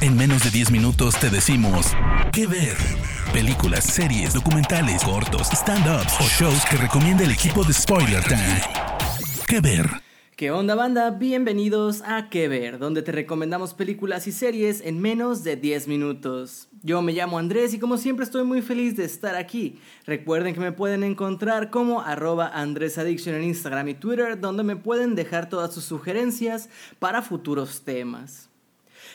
En menos de 10 minutos te decimos qué ver. Películas, series, documentales, cortos, stand-ups o shows que recomienda el equipo de Spoiler Time. ¿Qué ver? ¿Qué onda banda? Bienvenidos a Que Ver, donde te recomendamos películas y series en menos de 10 minutos. Yo me llamo Andrés y como siempre estoy muy feliz de estar aquí. Recuerden que me pueden encontrar como arroba AndrésAddiction en Instagram y Twitter, donde me pueden dejar todas sus sugerencias para futuros temas.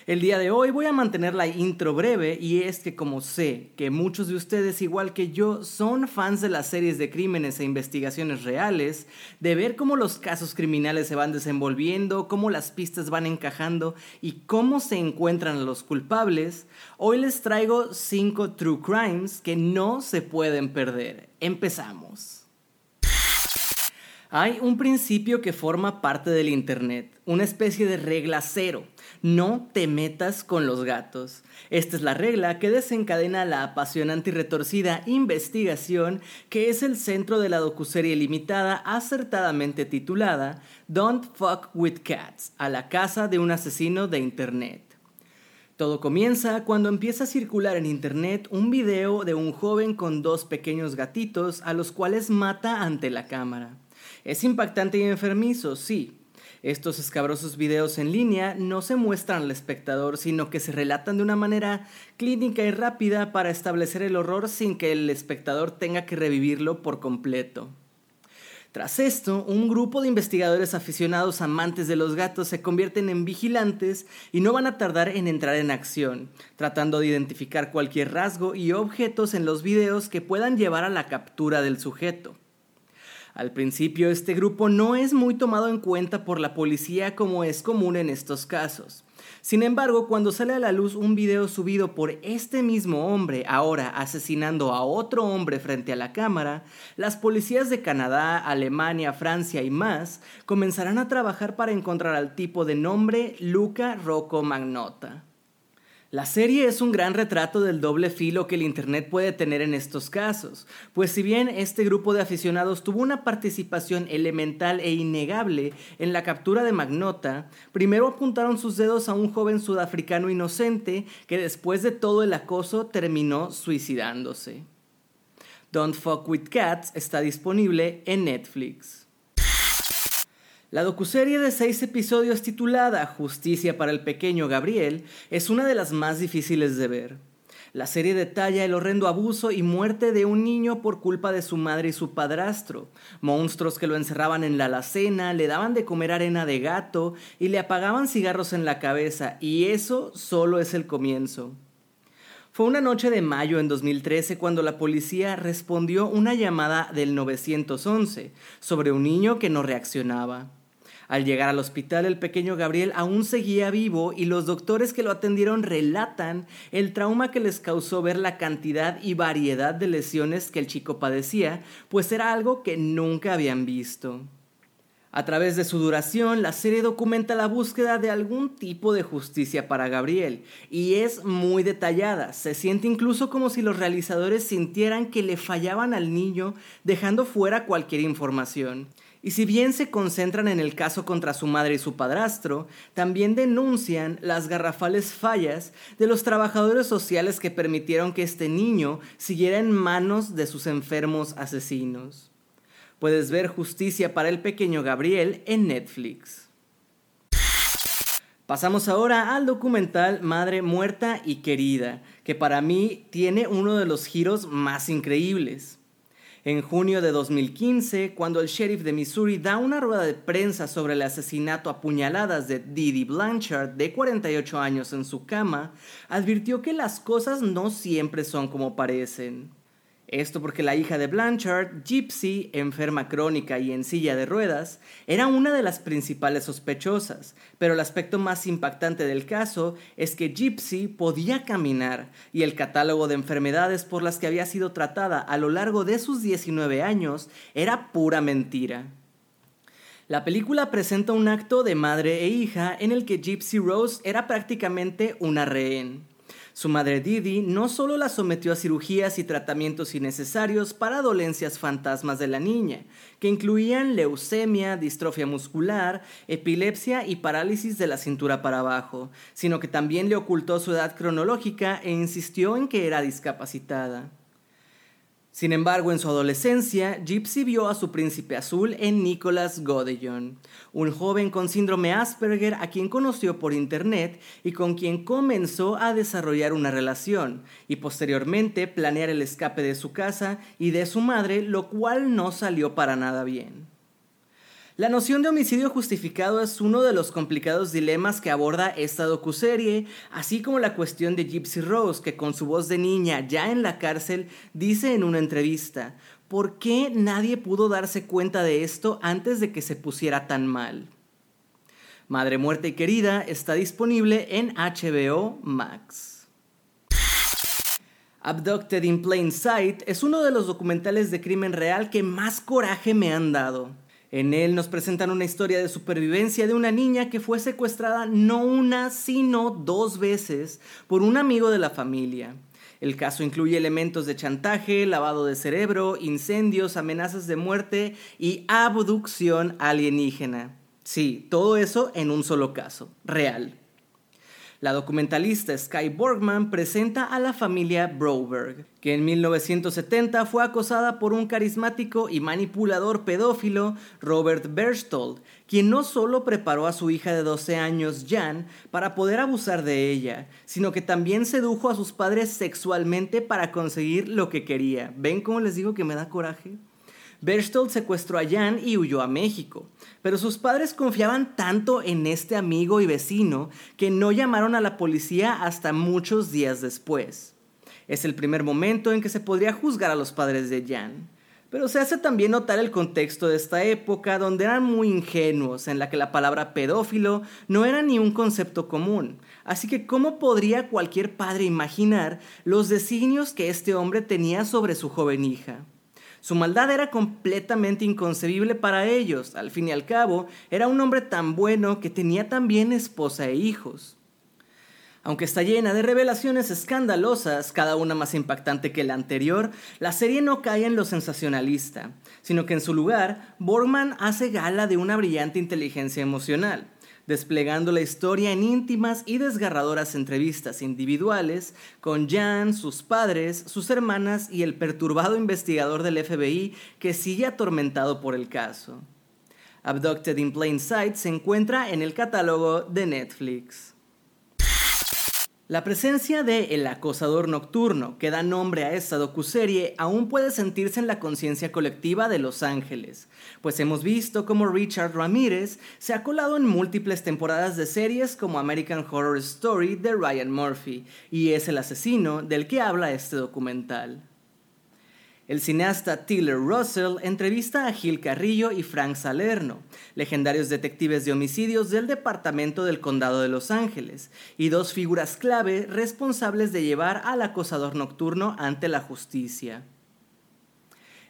El día de hoy voy a mantener la intro breve y es que como sé que muchos de ustedes igual que yo son fans de las series de crímenes e investigaciones reales, de ver cómo los casos criminales se van desenvolviendo, cómo las pistas van encajando y cómo se encuentran los culpables, hoy les traigo 5 true crimes que no se pueden perder. Empezamos. Hay un principio que forma parte del Internet, una especie de regla cero no te metas con los gatos. Esta es la regla que desencadena la apasionante y retorcida investigación que es el centro de la docuserie limitada acertadamente titulada Don't Fuck with Cats, a la casa de un asesino de Internet. Todo comienza cuando empieza a circular en internet un video de un joven con dos pequeños gatitos a los cuales mata ante la cámara. Es impactante y enfermizo, sí, estos escabrosos videos en línea no se muestran al espectador, sino que se relatan de una manera clínica y rápida para establecer el horror sin que el espectador tenga que revivirlo por completo. Tras esto, un grupo de investigadores aficionados amantes de los gatos se convierten en vigilantes y no van a tardar en entrar en acción, tratando de identificar cualquier rasgo y objetos en los videos que puedan llevar a la captura del sujeto. Al principio este grupo no es muy tomado en cuenta por la policía como es común en estos casos. Sin embargo, cuando sale a la luz un video subido por este mismo hombre, ahora asesinando a otro hombre frente a la cámara, las policías de Canadá, Alemania, Francia y más comenzarán a trabajar para encontrar al tipo de nombre Luca Rocco Magnota. La serie es un gran retrato del doble filo que el Internet puede tener en estos casos, pues si bien este grupo de aficionados tuvo una participación elemental e innegable en la captura de Magnota, primero apuntaron sus dedos a un joven sudafricano inocente que después de todo el acoso terminó suicidándose. Don't Fuck with Cats está disponible en Netflix. La docuserie de seis episodios titulada Justicia para el pequeño Gabriel es una de las más difíciles de ver. La serie detalla el horrendo abuso y muerte de un niño por culpa de su madre y su padrastro, monstruos que lo encerraban en la alacena, le daban de comer arena de gato y le apagaban cigarros en la cabeza, y eso solo es el comienzo. Fue una noche de mayo en 2013 cuando la policía respondió una llamada del 911 sobre un niño que no reaccionaba. Al llegar al hospital, el pequeño Gabriel aún seguía vivo y los doctores que lo atendieron relatan el trauma que les causó ver la cantidad y variedad de lesiones que el chico padecía, pues era algo que nunca habían visto. A través de su duración, la serie documenta la búsqueda de algún tipo de justicia para Gabriel, y es muy detallada. Se siente incluso como si los realizadores sintieran que le fallaban al niño, dejando fuera cualquier información. Y si bien se concentran en el caso contra su madre y su padrastro, también denuncian las garrafales fallas de los trabajadores sociales que permitieron que este niño siguiera en manos de sus enfermos asesinos. Puedes ver Justicia para el pequeño Gabriel en Netflix. Pasamos ahora al documental Madre Muerta y Querida, que para mí tiene uno de los giros más increíbles. En junio de 2015, cuando el sheriff de Missouri da una rueda de prensa sobre el asesinato a puñaladas de Didi Blanchard, de 48 años, en su cama, advirtió que las cosas no siempre son como parecen. Esto porque la hija de Blanchard, Gypsy, enferma crónica y en silla de ruedas, era una de las principales sospechosas, pero el aspecto más impactante del caso es que Gypsy podía caminar y el catálogo de enfermedades por las que había sido tratada a lo largo de sus 19 años era pura mentira. La película presenta un acto de madre e hija en el que Gypsy Rose era prácticamente una rehén. Su madre Didi no solo la sometió a cirugías y tratamientos innecesarios para dolencias fantasmas de la niña, que incluían leucemia, distrofia muscular, epilepsia y parálisis de la cintura para abajo, sino que también le ocultó su edad cronológica e insistió en que era discapacitada. Sin embargo, en su adolescencia, Gypsy vio a su príncipe azul en Nicholas Godellon, un joven con síndrome Asperger a quien conoció por internet y con quien comenzó a desarrollar una relación, y posteriormente planear el escape de su casa y de su madre, lo cual no salió para nada bien. La noción de homicidio justificado es uno de los complicados dilemas que aborda esta docuserie, así como la cuestión de Gypsy Rose, que con su voz de niña ya en la cárcel dice en una entrevista, ¿por qué nadie pudo darse cuenta de esto antes de que se pusiera tan mal? Madre Muerta y Querida está disponible en HBO Max. Abducted in Plain Sight es uno de los documentales de crimen real que más coraje me han dado. En él nos presentan una historia de supervivencia de una niña que fue secuestrada no una, sino dos veces por un amigo de la familia. El caso incluye elementos de chantaje, lavado de cerebro, incendios, amenazas de muerte y abducción alienígena. Sí, todo eso en un solo caso, real. La documentalista Sky Borgman presenta a la familia Broberg, que en 1970 fue acosada por un carismático y manipulador pedófilo, Robert Berchtold, quien no solo preparó a su hija de 12 años, Jan, para poder abusar de ella, sino que también sedujo a sus padres sexualmente para conseguir lo que quería. ¿Ven cómo les digo que me da coraje? Berchtold secuestró a Jan y huyó a México, pero sus padres confiaban tanto en este amigo y vecino que no llamaron a la policía hasta muchos días después. Es el primer momento en que se podría juzgar a los padres de Jan. Pero se hace también notar el contexto de esta época donde eran muy ingenuos, en la que la palabra pedófilo no era ni un concepto común. Así que ¿cómo podría cualquier padre imaginar los designios que este hombre tenía sobre su joven hija? Su maldad era completamente inconcebible para ellos. Al fin y al cabo, era un hombre tan bueno que tenía también esposa e hijos. Aunque está llena de revelaciones escandalosas, cada una más impactante que la anterior, la serie no cae en lo sensacionalista, sino que en su lugar, Borgman hace gala de una brillante inteligencia emocional desplegando la historia en íntimas y desgarradoras entrevistas individuales con Jan, sus padres, sus hermanas y el perturbado investigador del FBI que sigue atormentado por el caso. Abducted in Plain Sight se encuentra en el catálogo de Netflix. La presencia de El acosador nocturno, que da nombre a esta docuserie, aún puede sentirse en la conciencia colectiva de Los Ángeles, pues hemos visto cómo Richard Ramírez se ha colado en múltiples temporadas de series como American Horror Story de Ryan Murphy, y es el asesino del que habla este documental. El cineasta Tiller Russell entrevista a Gil Carrillo y Frank Salerno, legendarios detectives de homicidios del Departamento del Condado de Los Ángeles, y dos figuras clave responsables de llevar al acosador nocturno ante la justicia.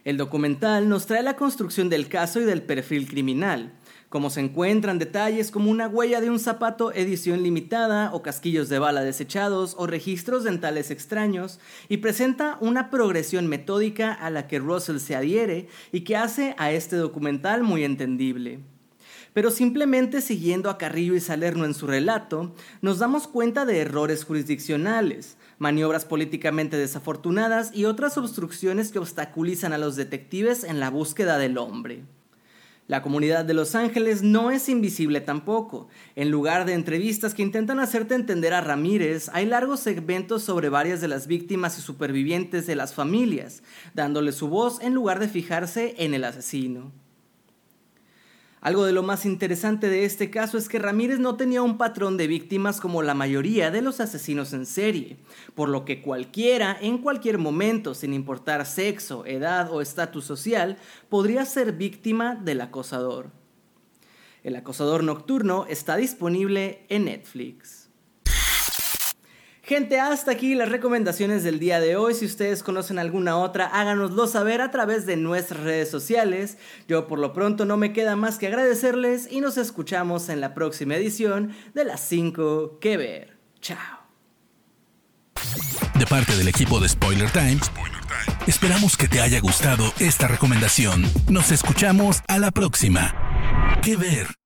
El documental nos trae la construcción del caso y del perfil criminal, como se encuentran detalles como una huella de un zapato edición limitada o casquillos de bala desechados o registros dentales extraños y presenta una progresión metódica a la que Russell se adhiere y que hace a este documental muy entendible. Pero simplemente siguiendo a Carrillo y Salerno en su relato, nos damos cuenta de errores jurisdiccionales, maniobras políticamente desafortunadas y otras obstrucciones que obstaculizan a los detectives en la búsqueda del hombre. La comunidad de Los Ángeles no es invisible tampoco. En lugar de entrevistas que intentan hacerte entender a Ramírez, hay largos segmentos sobre varias de las víctimas y supervivientes de las familias, dándole su voz en lugar de fijarse en el asesino. Algo de lo más interesante de este caso es que Ramírez no tenía un patrón de víctimas como la mayoría de los asesinos en serie, por lo que cualquiera, en cualquier momento, sin importar sexo, edad o estatus social, podría ser víctima del acosador. El acosador nocturno está disponible en Netflix. Gente, hasta aquí las recomendaciones del día de hoy. Si ustedes conocen alguna otra, háganoslo saber a través de nuestras redes sociales. Yo por lo pronto no me queda más que agradecerles y nos escuchamos en la próxima edición de las 5 que ver. Chao. De parte del equipo de Spoiler Time, esperamos que te haya gustado esta recomendación. Nos escuchamos a la próxima. ¿Qué ver?